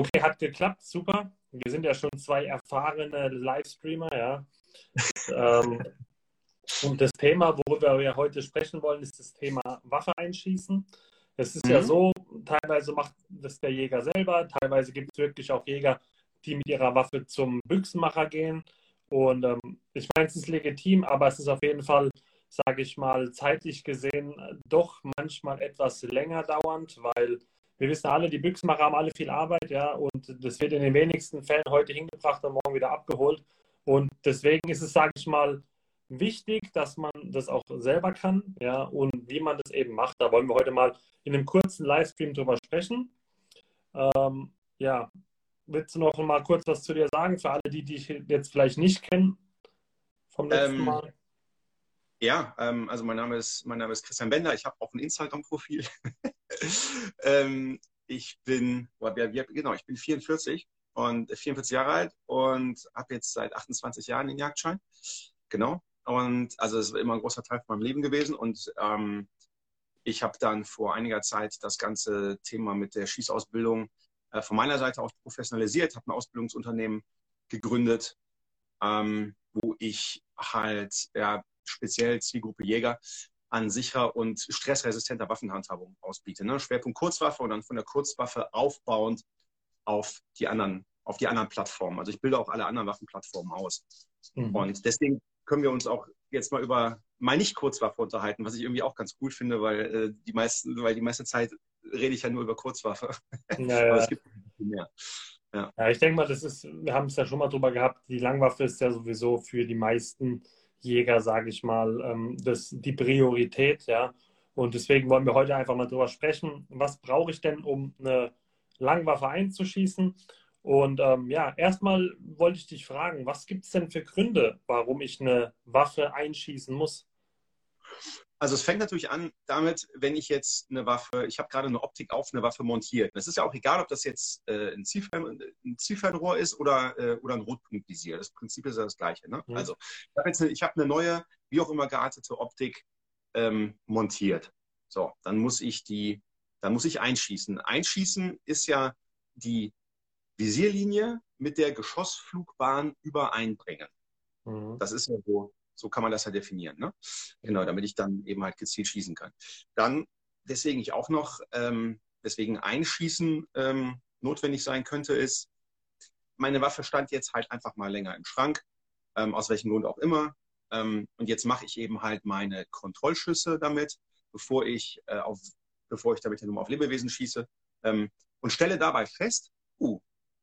Okay, hat geklappt, super. Wir sind ja schon zwei erfahrene Livestreamer, ja. ähm, und das Thema, worüber wir heute sprechen wollen, ist das Thema Waffe einschießen. Es ist mhm. ja so, teilweise macht das der Jäger selber, teilweise gibt es wirklich auch Jäger, die mit ihrer Waffe zum Büchsenmacher gehen. Und ähm, ich meine, es ist legitim, aber es ist auf jeden Fall, sage ich mal, zeitlich gesehen doch manchmal etwas länger dauernd, weil wir wissen alle, die Büchsenmacher haben alle viel Arbeit, ja, und das wird in den wenigsten Fällen heute hingebracht und morgen wieder abgeholt. Und deswegen ist es, sage ich mal, wichtig, dass man das auch selber kann, ja, und wie man das eben macht. Da wollen wir heute mal in einem kurzen Livestream drüber sprechen. Ähm, ja, willst du noch mal kurz was zu dir sagen, für alle, die dich jetzt vielleicht nicht kennen vom letzten ähm, Mal? Ja, ähm, also mein Name ist, mein Name ist Christian Bender. Ich habe auch ein Instagram-Profil. ähm, ich bin, genau, ich bin 44 und 44 Jahre alt und habe jetzt seit 28 Jahren den Jagdschein. Genau. Und also es ist immer ein großer Teil von meinem Leben gewesen. Und ähm, ich habe dann vor einiger Zeit das ganze Thema mit der Schießausbildung äh, von meiner Seite aus professionalisiert, habe ein Ausbildungsunternehmen gegründet, ähm, wo ich halt ja, speziell Zielgruppe Jäger an sicherer und stressresistenter Waffenhandhabung ausbiete. Ne? Schwerpunkt Kurzwaffe und dann von der Kurzwaffe aufbauend auf die anderen, auf die anderen Plattformen. Also ich bilde auch alle anderen Waffenplattformen aus. Mhm. Und deswegen können wir uns auch jetzt mal über mal nicht Kurzwaffe unterhalten, was ich irgendwie auch ganz cool finde, weil äh, die meisten, weil die meiste Zeit rede ich ja nur über Kurzwaffe. Ja, Aber es gibt mehr. Ja. ja, ich denke mal, das ist, wir haben es ja schon mal drüber gehabt, die Langwaffe ist ja sowieso für die meisten Jäger, sage ich mal, ähm, das, die Priorität, ja. Und deswegen wollen wir heute einfach mal drüber sprechen, was brauche ich denn, um eine Langwaffe einzuschießen? Und ähm, ja, erstmal wollte ich dich fragen, was gibt es denn für Gründe, warum ich eine Waffe einschießen muss? Also es fängt natürlich an damit, wenn ich jetzt eine Waffe, ich habe gerade eine Optik auf eine Waffe montiert. Es ist ja auch egal, ob das jetzt äh, ein, Zielfern, ein Zielfernrohr ist oder, äh, oder ein Rotpunktvisier. Das Prinzip ist ja das gleiche. Ne? Mhm. Also ich habe jetzt eine, ich hab eine neue, wie auch immer geartete Optik ähm, montiert. So, dann muss ich die, dann muss ich einschießen. Einschießen ist ja die Visierlinie mit der Geschossflugbahn übereinbringen. Mhm. Das ist ja so, so kann man das ja definieren. Ne? Genau, damit ich dann eben halt gezielt schießen kann. Dann, deswegen ich auch noch, ähm, deswegen Einschießen ähm, notwendig sein könnte, ist, meine Waffe stand jetzt halt einfach mal länger im Schrank, ähm, aus welchem Grund auch immer. Ähm, und jetzt mache ich eben halt meine Kontrollschüsse damit, bevor ich, äh, auf, bevor ich damit auf Lebewesen schieße. Ähm, und stelle dabei fest, uh,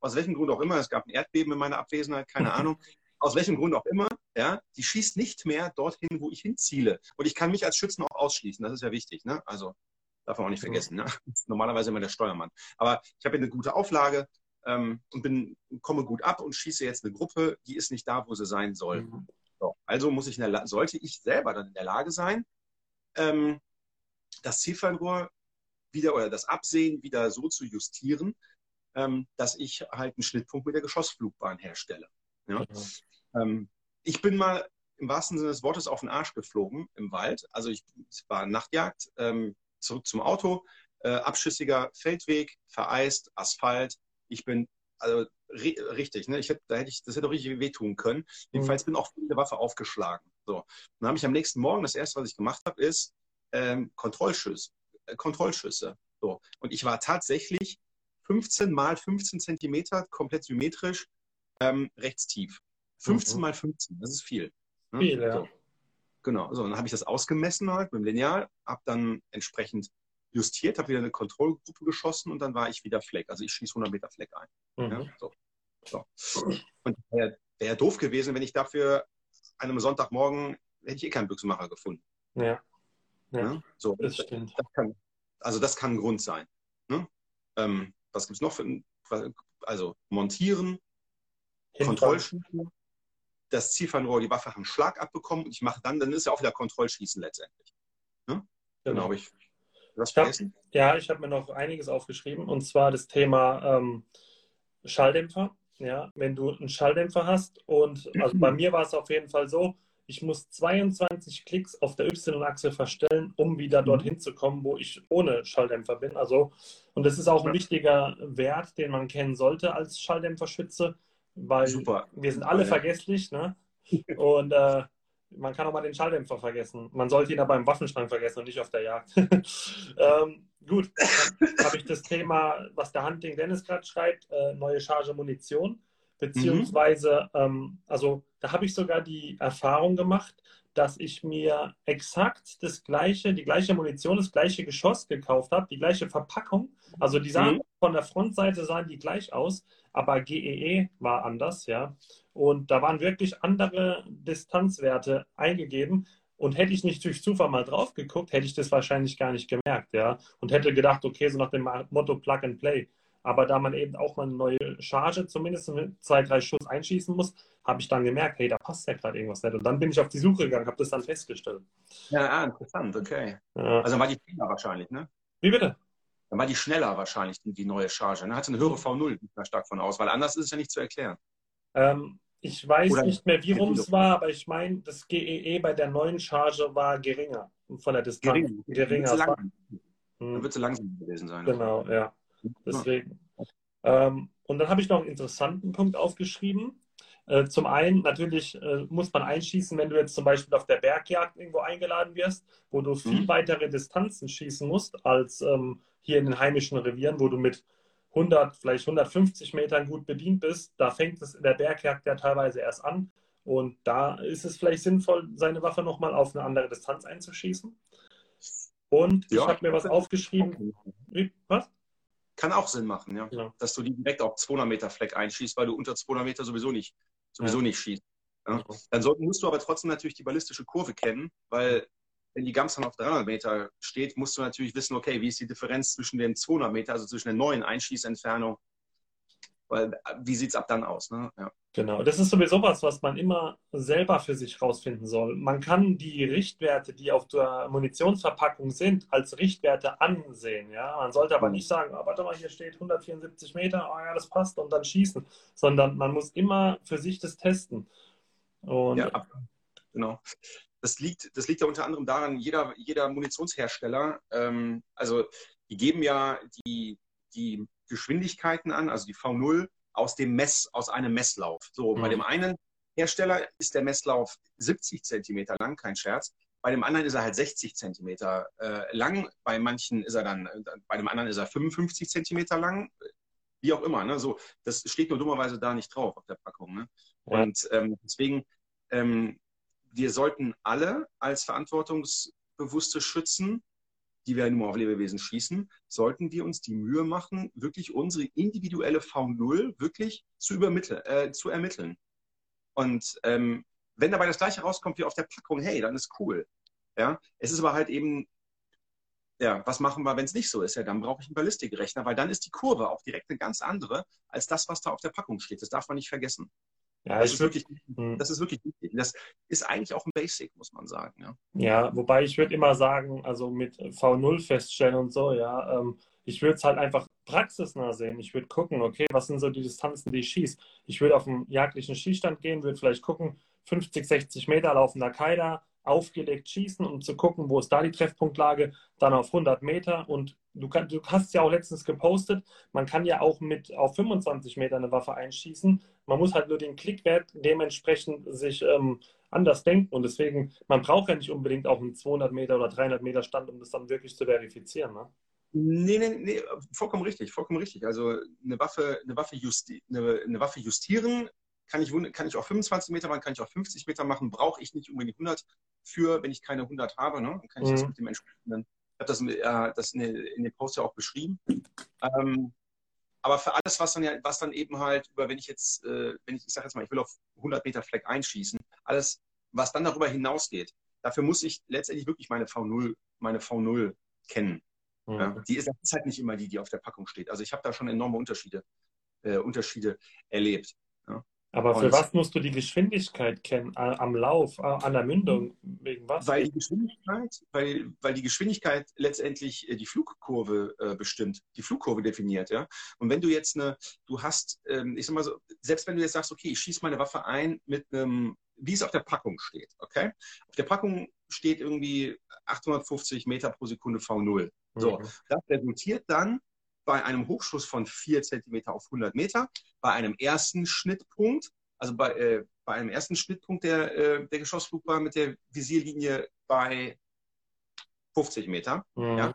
aus welchem Grund auch immer, es gab ein Erdbeben in meiner Abwesenheit, keine Ahnung, aus welchem Grund auch immer, ja, die schießt nicht mehr dorthin, wo ich hinziele. Und ich kann mich als Schützen auch ausschließen, das ist ja wichtig, ne? Also darf man auch nicht vergessen, ne? Normalerweise immer der Steuermann. Aber ich habe eine gute Auflage ähm, und bin, komme gut ab und schieße jetzt eine Gruppe, die ist nicht da, wo sie sein soll. Mhm. So, also muss ich sollte ich selber dann in der Lage sein, ähm, das Zielfernrohr wieder oder das Absehen wieder so zu justieren, ähm, dass ich halt einen Schnittpunkt mit der Geschossflugbahn herstelle. Ja? Mhm. Ähm, ich bin mal im wahrsten Sinne des Wortes auf den Arsch geflogen im Wald. Also ich war Nachtjagd, ähm, zurück zum Auto, äh, abschüssiger Feldweg, vereist, Asphalt. Ich bin also richtig, ne? Ich hätte, da hätte ich, das hätte auch richtig wehtun können. Jedenfalls mhm. bin auch mit der Waffe aufgeschlagen. So, dann habe ich am nächsten Morgen das erste, was ich gemacht habe, ist ähm, Kontrollschüsse. Äh, Kontrollschüsse. So, und ich war tatsächlich 15 mal 15 Zentimeter, komplett symmetrisch, ähm, rechts tief. 15 mhm. mal 15, das ist viel. Ne? Viel, ja. So. Genau, so, dann habe ich das ausgemessen halt mit dem Lineal, habe dann entsprechend justiert, habe wieder eine Kontrollgruppe geschossen und dann war ich wieder Fleck. Also ich schieße 100 Meter Fleck ein. Mhm. Ja, so. So. Und wäre wär doof gewesen, wenn ich dafür an einem Sonntagmorgen hätte ich eh keinen Büchsenmacher gefunden. Ja. ja. ja? So, das stimmt. Das kann, also das kann ein Grund sein. Ne? Ähm, was gibt es noch für, also montieren, Kontrollschießen, das Zielfernrohr, die Waffe einen Schlag abbekommen und ich mache dann, dann ist ja auch wieder Kontrollschießen letztendlich. Ne? Genau. genau ich, vergessen? Hab, ja, ich habe mir noch einiges aufgeschrieben und zwar das Thema ähm, Schalldämpfer. Ja, wenn du einen Schalldämpfer hast und also bei mir war es auf jeden Fall so, ich muss 22 Klicks auf der Y-Achse verstellen, um wieder dorthin mhm. zu kommen, wo ich ohne Schalldämpfer bin. Also, und das ist auch ein wichtiger Wert, den man kennen sollte als Schalldämpferschütze, weil Super. wir sind alle ja. vergesslich, ne? Und äh, man kann auch mal den Schalldämpfer vergessen. Man sollte ihn aber im Waffenschrank vergessen und nicht auf der Jagd. ähm, gut, dann habe ich das Thema, was der Hunting Dennis gerade schreibt, äh, neue Charge Munition. Beziehungsweise, mhm. ähm, also da habe ich sogar die Erfahrung gemacht, dass ich mir exakt das gleiche, die gleiche Munition, das gleiche Geschoss gekauft habe, die gleiche Verpackung. Also die sahen mhm. von der Frontseite sahen die gleich aus, aber GEE e war anders, ja. Und da waren wirklich andere Distanzwerte eingegeben. Und hätte ich nicht durch Zufall mal drauf geguckt, hätte ich das wahrscheinlich gar nicht gemerkt, ja. Und hätte gedacht, okay, so nach dem Motto Plug and Play. Aber da man eben auch mal eine neue Charge zumindest mit zwei, drei Schuss einschießen muss, habe ich dann gemerkt, hey, da passt ja gerade irgendwas nicht. Und dann bin ich auf die Suche gegangen, habe das dann festgestellt. Ja, ah, interessant, okay. Ja. Also dann war die schneller wahrscheinlich, ne? Wie bitte? Dann war die schneller wahrscheinlich, die neue Charge. Ne? Hatte eine höhere V0, da stark von aus, weil anders ist es ja nicht zu erklären. Ähm, ich weiß Oder nicht mehr, wie rum es war, aber ich meine, das GEE e bei der neuen Charge war geringer von der Distanz. Gering. Geringer. Dann wird sie langsam gewesen sein. Genau, ja. Deswegen. Ähm, und dann habe ich noch einen interessanten Punkt aufgeschrieben. Äh, zum einen, natürlich äh, muss man einschießen, wenn du jetzt zum Beispiel auf der Bergjagd irgendwo eingeladen wirst, wo du viel mhm. weitere Distanzen schießen musst als ähm, hier in den heimischen Revieren, wo du mit 100, vielleicht 150 Metern gut bedient bist. Da fängt es in der Bergjagd ja teilweise erst an. Und da ist es vielleicht sinnvoll, seine Waffe nochmal auf eine andere Distanz einzuschießen. Und ja, ich habe mir was aufgeschrieben. Was? Kann auch Sinn machen, ja. ja. Dass du die direkt auf 200 Meter Fleck einschießt, weil du unter 200 Meter sowieso nicht, sowieso ja. nicht schießt. Ja. Dann sollten, musst du aber trotzdem natürlich die ballistische Kurve kennen, weil wenn die Gams dann auf 300 Meter steht, musst du natürlich wissen, okay, wie ist die Differenz zwischen den 200 Meter, also zwischen der neuen Einschießentfernung weil wie sieht es ab dann aus? Ne? Ja. Genau, das ist sowieso was, was man immer selber für sich rausfinden soll. Man kann die Richtwerte, die auf der Munitionsverpackung sind, als Richtwerte ansehen. Ja? Man sollte aber mhm. nicht sagen, oh, warte mal, hier steht 174 Meter, oh ja, das passt und dann schießen, sondern man muss immer für sich das testen. Und ja, genau. Das liegt, das liegt ja unter anderem daran, jeder, jeder Munitionshersteller, ähm, also die geben ja die, die Geschwindigkeiten an, also die V0 aus dem Mess, aus einem Messlauf. So, mhm. bei dem einen Hersteller ist der Messlauf 70 Zentimeter lang, kein Scherz. Bei dem anderen ist er halt 60 Zentimeter äh, lang. Bei manchen ist er dann, bei dem anderen ist er 55 Zentimeter lang. Wie auch immer. Ne? So, das steht nur dummerweise da nicht drauf auf der Packung. Ne? Ja. Und ähm, deswegen, ähm, wir sollten alle als verantwortungsbewusste Schützen die wir nur auf Lebewesen schießen, sollten wir uns die Mühe machen, wirklich unsere individuelle V0 wirklich zu übermitteln, äh, zu ermitteln. Und ähm, wenn dabei das gleiche rauskommt wie auf der Packung, hey, dann ist cool. Ja, es ist aber halt eben, ja, was machen wir, wenn es nicht so ist? Ja, dann brauche ich einen Ballistikrechner, weil dann ist die Kurve auch direkt eine ganz andere als das, was da auf der Packung steht. Das darf man nicht vergessen. Ja, das, ist wirklich, hm. das ist wirklich wichtig. Das ist eigentlich auch ein Basic, muss man sagen. Ja, ja wobei ich würde immer sagen, also mit V0 feststellen und so, ja, ähm, ich würde es halt einfach praxisnah sehen. Ich würde gucken, okay, was sind so die Distanzen, die ich schieße. Ich würde auf einen jagdlichen Schießstand gehen, würde vielleicht gucken, 50, 60 Meter laufender Keiler, aufgelegt schießen, um zu gucken, wo ist da die Treffpunktlage, dann auf 100 Meter. Und du, kann, du hast ja auch letztens gepostet, man kann ja auch mit auf 25 Meter eine Waffe einschießen. Man muss halt nur den Klickwert dementsprechend sich ähm, anders denken. Und deswegen, man braucht ja nicht unbedingt auch einen 200 Meter oder 300 Meter Stand, um das dann wirklich zu verifizieren. Ne? Nee, nee, nee, vollkommen richtig, vollkommen richtig. Also eine Waffe, eine Waffe, justi eine, eine Waffe justieren kann ich, kann ich auch 25 Meter machen, kann ich auch 50 Meter machen, brauche ich nicht unbedingt 100 für, wenn ich keine 100 habe, ne? dann kann ich mhm. das mit dem entsprechenden, ich habe das, äh, das in, in dem Post ja auch beschrieben. Ähm, aber für alles, was dann, ja, was dann eben halt über, wenn ich jetzt, äh, wenn ich, ich sage jetzt mal, ich will auf 100 Meter Fleck einschießen, alles, was dann darüber hinausgeht, dafür muss ich letztendlich wirklich meine V0, meine V0 kennen. Mhm. Ja, die ist, ist, halt nicht immer die, die auf der Packung steht. Also ich habe da schon enorme Unterschiede, äh, Unterschiede erlebt. Ja. Aber für was musst du die Geschwindigkeit kennen? Am Lauf, an der Mündung? Wegen was? Weil die Geschwindigkeit, weil, weil die Geschwindigkeit letztendlich äh, die Flugkurve äh, bestimmt, die Flugkurve definiert, ja. Und wenn du jetzt eine, du hast, ähm, ich sag mal so, selbst wenn du jetzt sagst, okay, ich schieße meine Waffe ein mit einem, wie es auf der Packung steht. Okay? Auf der Packung steht irgendwie 850 Meter pro Sekunde V0. So, mhm. das resultiert dann bei einem Hochschuss von 4 cm auf 100 Meter, bei einem ersten Schnittpunkt, also bei, äh, bei einem ersten Schnittpunkt der, äh, der Geschossflugbahn mit der Visierlinie bei 50 Meter. Mhm. Ja.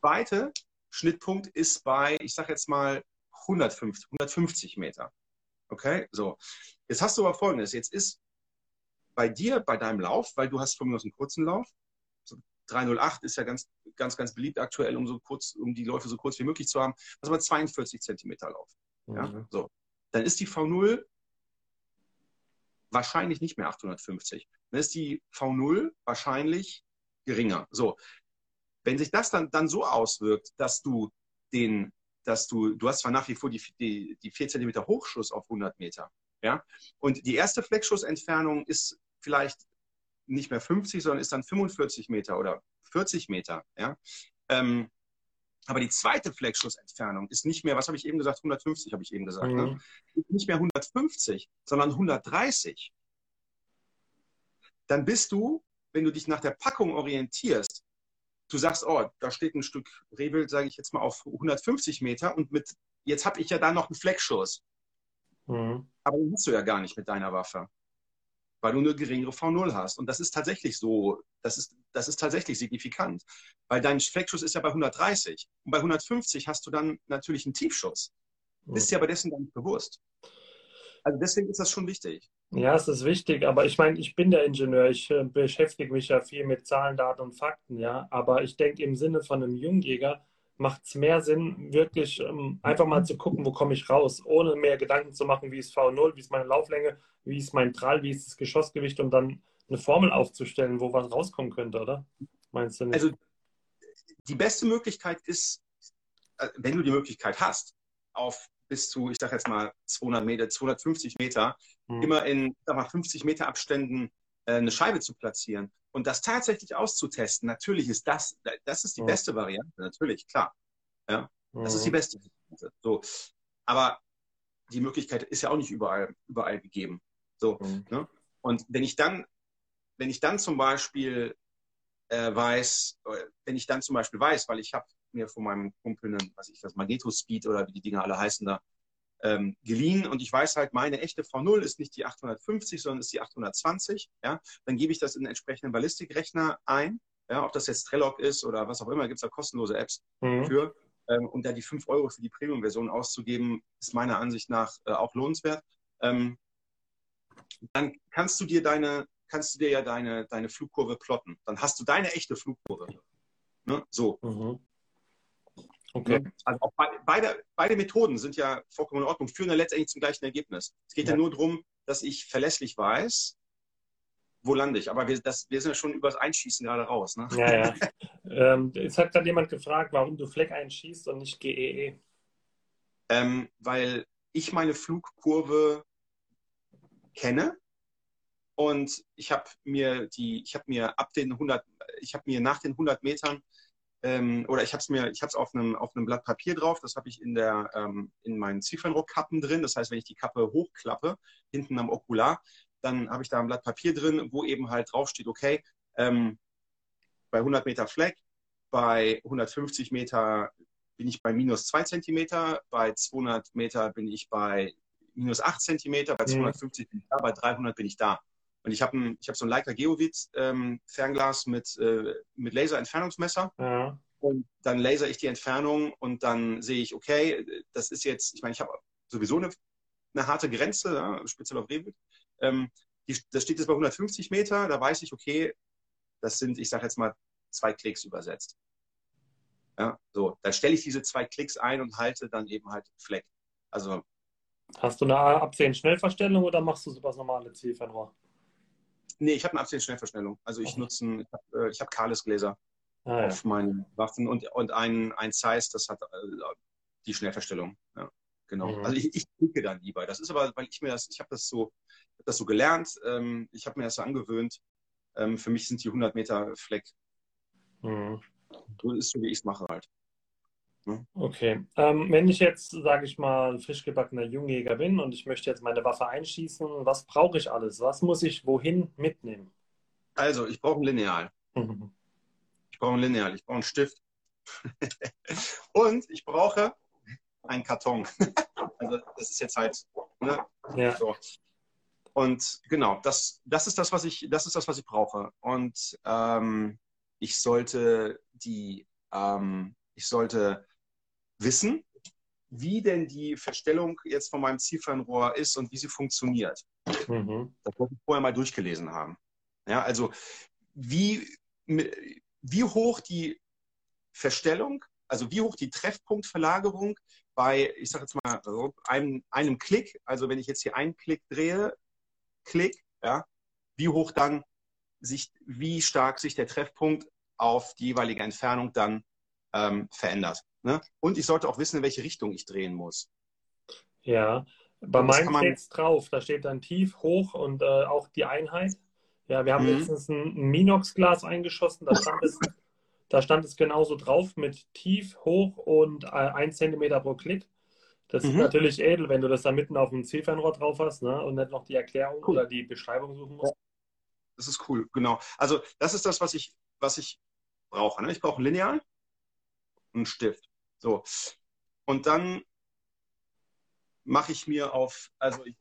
Zweite Schnittpunkt ist bei, ich sage jetzt mal, 150, 150 Meter. Okay, so. Jetzt hast du aber Folgendes. Jetzt ist bei dir, bei deinem Lauf, weil du hast von mir aus einen kurzen Lauf, 308 ist ja ganz, ganz, ganz beliebt aktuell, um so kurz, um die Läufe so kurz wie möglich zu haben. Also mal 42 Zentimeter Lauf. Ja? Mhm. So. Dann ist die V0 wahrscheinlich nicht mehr 850. Dann ist die V0 wahrscheinlich geringer. So. Wenn sich das dann, dann so auswirkt, dass du den, dass du, du hast zwar nach wie vor die, die, die 4 Zentimeter Hochschuss auf 100 Meter, ja, und die erste Fleckschussentfernung ist vielleicht nicht mehr 50, sondern ist dann 45 Meter oder 40 Meter. Ja? Ähm, aber die zweite Fleckschussentfernung ist nicht mehr, was habe ich eben gesagt, 150 habe ich eben gesagt, ne? mhm. ne? nicht mehr 150, sondern 130. Dann bist du, wenn du dich nach der Packung orientierst, du sagst, oh, da steht ein Stück Rehwild, sage ich jetzt mal, auf 150 Meter und mit, jetzt habe ich ja da noch einen Fleckschuss. Mhm. Aber den hast du ja gar nicht mit deiner Waffe weil du eine geringere V0 hast. Und das ist tatsächlich so, das ist, das ist tatsächlich signifikant, weil dein Fleckschuss ist ja bei 130 und bei 150 hast du dann natürlich einen Tiefschuss. Bist dir aber dessen gar nicht bewusst. Also deswegen ist das schon wichtig. Ja, es ist wichtig, aber ich meine, ich bin der Ingenieur, ich äh, beschäftige mich ja viel mit Zahlen, Daten und Fakten, ja, aber ich denke im Sinne von einem Jungjäger, macht es mehr Sinn, wirklich ähm, einfach mal zu gucken, wo komme ich raus, ohne mehr Gedanken zu machen, wie ist V0, wie ist meine Lauflänge, wie ist mein Trall, wie ist das Geschossgewicht, um dann eine Formel aufzustellen, wo was rauskommen könnte, oder? Meinst du nicht? Also die beste Möglichkeit ist, äh, wenn du die Möglichkeit hast, auf bis zu, ich sage jetzt mal 200 Meter, 250 Meter, hm. immer in sag mal, 50 Meter Abständen äh, eine Scheibe zu platzieren und das tatsächlich auszutesten, natürlich ist das, das ist die ja. beste Variante, natürlich, klar. Ja, das ist die mhm. beste. So. Aber die Möglichkeit ist ja auch nicht überall, überall gegeben. So, mhm. ne? Und wenn ich dann, wenn ich dann zum Beispiel äh, weiß, wenn ich dann zum Beispiel weiß, weil ich habe mir von meinem Kumpel einen, was ich das, Magneto Speed oder wie die Dinge alle heißen da, ähm, geliehen und ich weiß halt, meine echte V0 ist nicht die 850, sondern ist die 820, ja, dann gebe ich das in den entsprechenden Ballistikrechner ein, ja, ob das jetzt Trelloc ist oder was auch immer, gibt es da kostenlose Apps mhm. für. Ähm, und da die 5 Euro für die Premium-Version auszugeben, ist meiner Ansicht nach äh, auch lohnenswert. Ähm, dann kannst du dir deine, kannst du dir ja deine, deine Flugkurve plotten. Dann hast du deine echte Flugkurve. Ne? So. Mhm. Okay. Also auch beide, beide Methoden sind ja vollkommen in Ordnung, führen ja letztendlich zum gleichen Ergebnis. Es geht ja, ja nur darum, dass ich verlässlich weiß, wo lande ich. Aber wir, das, wir sind ja schon übers Einschießen gerade raus. Ne? Ja, ja. ähm, es hat gerade jemand gefragt, warum du Fleck einschießt und nicht GEE. E. Ähm, weil ich meine Flugkurve kenne und ich habe mir die, ich habe mir ab den 100, ich habe mir nach den 100 Metern ähm, oder ich habe es mir, ich habe es auf einem auf einem Blatt Papier drauf. Das habe ich in der ähm, in meinen Ziffernrohrkappen drin. Das heißt, wenn ich die Kappe hochklappe hinten am Okular, dann habe ich da ein Blatt Papier drin, wo eben halt draufsteht, okay, ähm, bei 100 Meter Fleck, bei 150 Meter bin ich bei minus 2 Zentimeter, bei 200 Meter bin ich bei minus 8 Zentimeter, bei 250 mhm. bin ich da, bei 300 bin ich da. Und ich habe hab so ein Leica Geovid ähm, Fernglas mit, äh, mit Laserentfernungsmesser. Ja. Und dann laser ich die Entfernung und dann sehe ich, okay, das ist jetzt, ich meine, ich habe sowieso eine, eine, harte Grenze, ja, speziell auf Rehwild. Ähm, die, das steht jetzt bei 150 Meter, da weiß ich, okay, das sind, ich sage jetzt mal, zwei Klicks übersetzt. Ja, so, dann stelle ich diese zwei Klicks ein und halte dann eben halt Fleck. Also. Hast du eine Absehen-Schnellverstellung oder machst du sowas normale Zielfernrohr? Nee, ich habe eine Absehen-Schnellverstellung. Also ich nutze, ich habe äh, hab kahles Gläser ah, auf ja. meinen Waffen und, und ein, ein Size, das hat äh, die Schnellverstellung. Ja, genau. Mhm. Also ich, ich klicke dann lieber. Das ist aber, weil ich mir das, ich habe das so, hab das so gelernt, ähm, ich habe mir das so angewöhnt. Ähm, für mich sind die 100 Meter Fleck. Mhm. So ist so, wie ich es mache halt. Ne? Okay. Ähm, wenn ich jetzt, sage ich mal, frisch gebackener Jungjäger bin und ich möchte jetzt meine Waffe einschießen, was brauche ich alles? Was muss ich wohin mitnehmen? Also, ich brauche ein Lineal. Mhm. Ich brauche ein Lineal, ich brauche einen Stift. und ich brauche einen Karton. also, das ist jetzt halt. Ne? Ja. So. Und genau, das, das ist das, was ich, das ist das, was ich brauche. Und ähm, ich sollte die, ähm, ich sollte wissen, wie denn die Verstellung jetzt von meinem Zielfernrohr ist und wie sie funktioniert. Mhm. Das muss ich vorher mal durchgelesen haben. Ja, also wie, wie hoch die Verstellung, also wie hoch die Treffpunktverlagerung bei, ich sage jetzt mal, einem, einem Klick, also wenn ich jetzt hier einen Klick drehe, Klick, ja, wie hoch dann sich, wie stark sich der Treffpunkt auf die jeweilige Entfernung dann ähm, verändert. Ne? Und ich sollte auch wissen, in welche Richtung ich drehen muss. Ja, bei meinem steht es drauf. Da steht dann tief, hoch und äh, auch die Einheit. Ja, wir haben mhm. letztens ein Minox-Glas eingeschossen. Da stand, es, da stand es genauso drauf mit tief, hoch und äh, 1 cm pro Klick. Das mhm. ist natürlich edel, wenn du das da mitten auf dem Zielfernrohr drauf hast ne? und nicht noch die Erklärung cool. oder die Beschreibung suchen musst. Das ist cool, genau. Also das ist das, was ich, was ich brauche. Ne? Ich brauche ein Lineal und einen Stift. So. Und dann mache ich mir auf, also ich,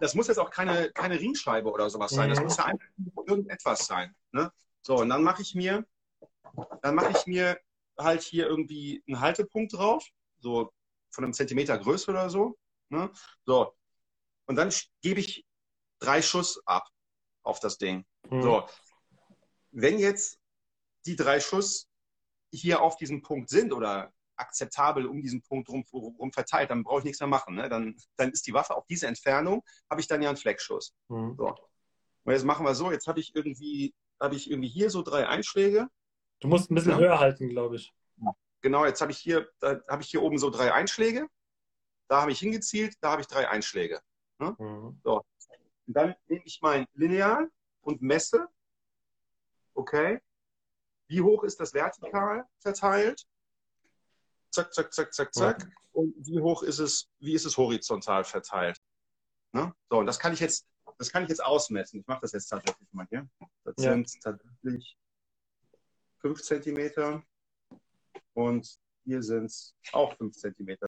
das muss jetzt auch keine, keine Ringscheibe oder sowas sein. Das mhm. muss ja einfach irgendetwas sein. Ne? So, und dann mache ich mir, dann mache ich mir halt hier irgendwie einen Haltepunkt drauf, so von einem Zentimeter Größe oder so. Ne? So. Und dann gebe ich drei Schuss ab auf das Ding. Mhm. So. Wenn jetzt die drei Schuss hier auf diesem Punkt sind oder akzeptabel um diesen Punkt rum, rum verteilt, dann brauche ich nichts mehr machen. Ne? Dann, dann ist die Waffe auf diese Entfernung, habe ich dann ja einen Fleckschuss. Mhm. So. Und jetzt machen wir so, jetzt habe ich irgendwie, habe ich irgendwie hier so drei Einschläge. Du musst ein bisschen ja. höher halten, glaube ich. Genau, jetzt habe ich hier, da habe ich hier oben so drei Einschläge. Da habe ich hingezielt, da habe ich drei Einschläge. Ne? Mhm. So. Und dann nehme ich mein Lineal und messe. Okay. Wie hoch ist das vertikal verteilt? Zack, zack, zack, zack, zack. Ja. Und wie hoch ist es, wie ist es horizontal verteilt? Ne? So, und das kann ich jetzt, das kann ich jetzt ausmessen. Ich mache das jetzt tatsächlich mal hier. Das ja. sind tatsächlich 5 cm und hier sind es auch 5 cm.